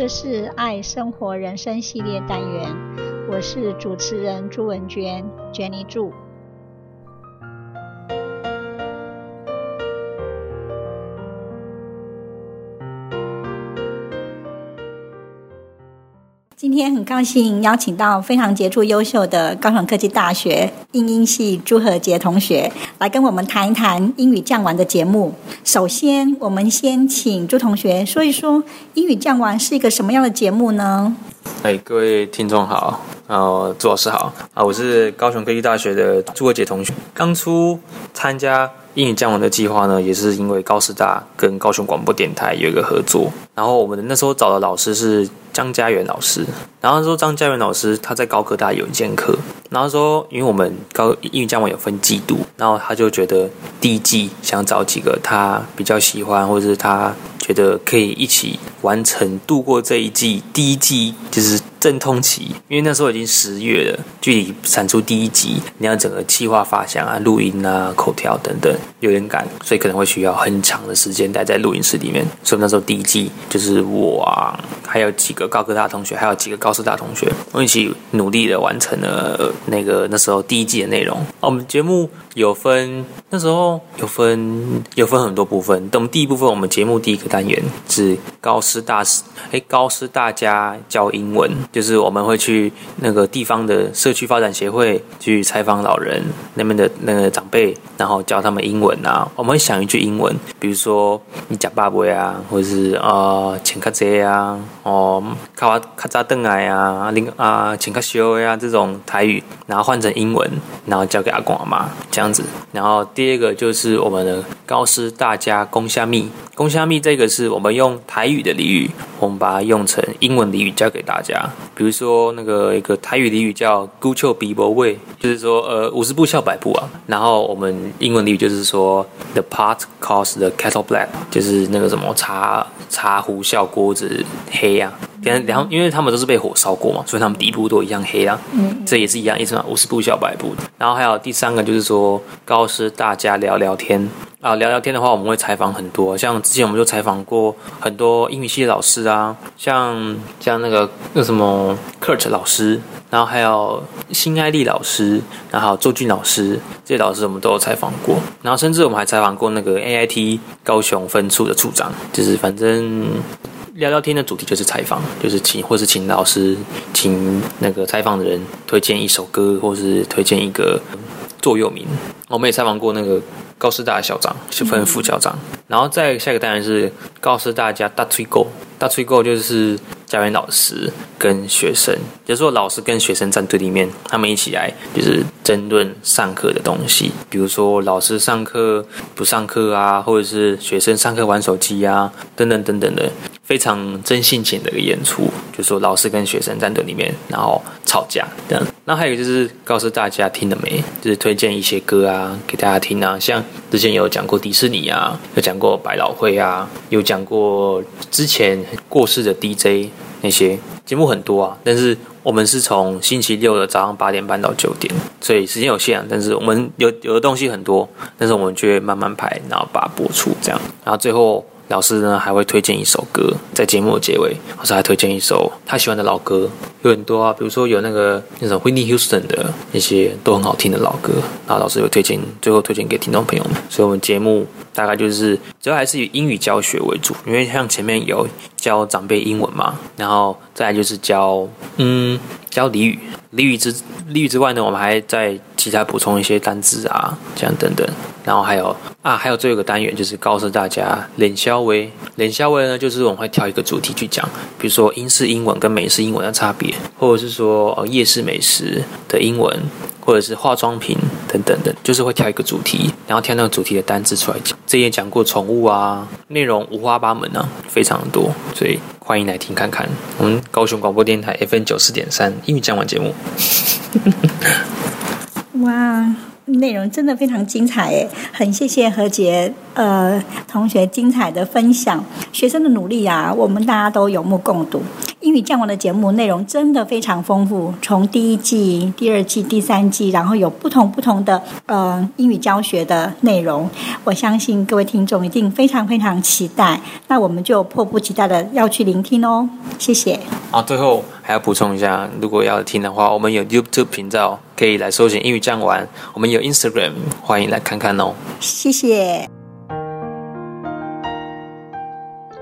这是爱生活人生系列单元，我是主持人朱文娟，Jenny 朱。今天很高兴邀请到非常杰出优秀的高雄科技大学英英系朱和杰同学来跟我们谈一谈英语酱玩的节目。首先，我们先请朱同学说一说英语酱玩是一个什么样的节目呢？哎，各位听众好，然后朱老师好啊，我是高雄科技大学的朱和杰同学，刚出参加。英语酱玩的计划呢，也是因为高师大跟高雄广播电台有一个合作，然后我们那时候找的老师是张家元老师，然后说张家元老师他在高科大有一间课，然后说因为我们高英语酱玩有分季度，然后他就觉得第一季想找几个他比较喜欢，或者是他觉得可以一起完成度过这一季，第一季就是。阵痛期，因为那时候已经十月了，距离产出第一集，你要整个企划发想啊、录音啊、口条等等有点赶，所以可能会需要很长的时间待在录音室里面。所以那时候第一季就是我啊，还有几个高科大同学，还有几个高师大同学，我们一起努力的完成了那个那时候第一季的内容。我们节目有分，那时候有分有分很多部分。等我们第一部分，我们节目第一个单元是高师大师，哎，高师大家教英文。就是我们会去那个地方的社区发展协会去采访老人那边的那个长辈，然后教他们英文啊。我们会想一句英文，比如说你讲爸爸啊，或者是啊请卡姐啊，哦卡哇卡扎邓来啊，林啊请卡修呀这种台语，然后换成英文，然后教给阿公阿妈这样子。然后第二个就是我们的高师大家公虾米，公虾米这个是我们用台语的俚语，我们把它用成英文俚语教给大家。比如说那个一个台语俚语叫“孤丘比伯位”，就是说呃五十步笑百步啊。然后我们英文俚语就是说 “the pot calls the kettle black”，就是那个什么茶茶壶笑锅子黑、啊。然后因为他们都是被火烧过嘛，所以他们底部都一样黑啦。嗯，这也是一样意思嘛，五十步笑百步。然后还有第三个就是说高师大家聊聊天。啊，聊聊天的话，我们会采访很多，像之前我们就采访过很多英语系的老师啊，像像那个那什么 Kurt 老师，然后还有辛爱丽老师，然后还有周俊老师，这些老师我们都有采访过，然后甚至我们还采访过那个 AIT 高雄分处的处长，就是反正聊聊天的主题就是采访，就是请或是请老师，请那个采访的人推荐一首歌，或是推荐一个座右铭。我们也采访过那个。高师大的校长，是分副校长，然后再下一个当然是告诉大家大吹狗，大吹狗就是教员老师跟学生，也就是说老师跟学生站对立面，他们一起来就是争论上课的东西，比如说老师上课不上课啊，或者是学生上课玩手机啊，等等等等的。非常真性情的一个演出，就是说老师跟学生站在里面，然后吵架这样。那还有就是告诉大家听了没，就是推荐一些歌啊给大家听啊。像之前有讲过迪士尼啊，有讲过百老汇啊，有讲过之前过世的 DJ 那些节目很多啊。但是我们是从星期六的早上八点半到九点，所以时间有限。但是我们有有的东西很多，但是我们就会慢慢排，然后把它播出这样。然后最后。老师呢还会推荐一首歌，在节目的结尾，老师还推荐一首他喜欢的老歌，有很多啊，比如说有那个那种 Whitney Houston 的那些都很好听的老歌，然后老师有推荐，最后推荐给听众朋友们。所以，我们节目大概就是主要还是以英语教学为主，因为像前面有教长辈英文嘛，然后再来就是教嗯教俚语，俚语之俚语之外呢，我们还在其他补充一些单字啊，这样等等。然后还有啊，还有最后一个单元就是告诉大家练肖话。练肖话呢，就是我们会挑一个主题去讲，比如说英式英文跟美式英文的差别，或者是说呃夜市美食的英文，或者是化妆品等等等，就是会挑一个主题，然后挑那个主题的单字出来讲。这也讲过宠物啊，内容五花八门啊，非常多，所以欢迎来听看看。我们高雄广播电台 FM 九四点三英语讲完节目。哇！内容真的非常精彩诶，很谢谢何杰呃同学精彩的分享。学生的努力啊，我们大家都有目共睹。英语酱玩的节目内容真的非常丰富，从第一季、第二季、第三季，然后有不同不同的呃英语教学的内容。我相信各位听众一定非常非常期待，那我们就迫不及待的要去聆听哦。谢谢。啊，最后还要补充一下，如果要听的话，我们有 YouTube 频道，可以来搜寻英语酱玩。我们有 Instagram，欢迎来看看哦。谢谢。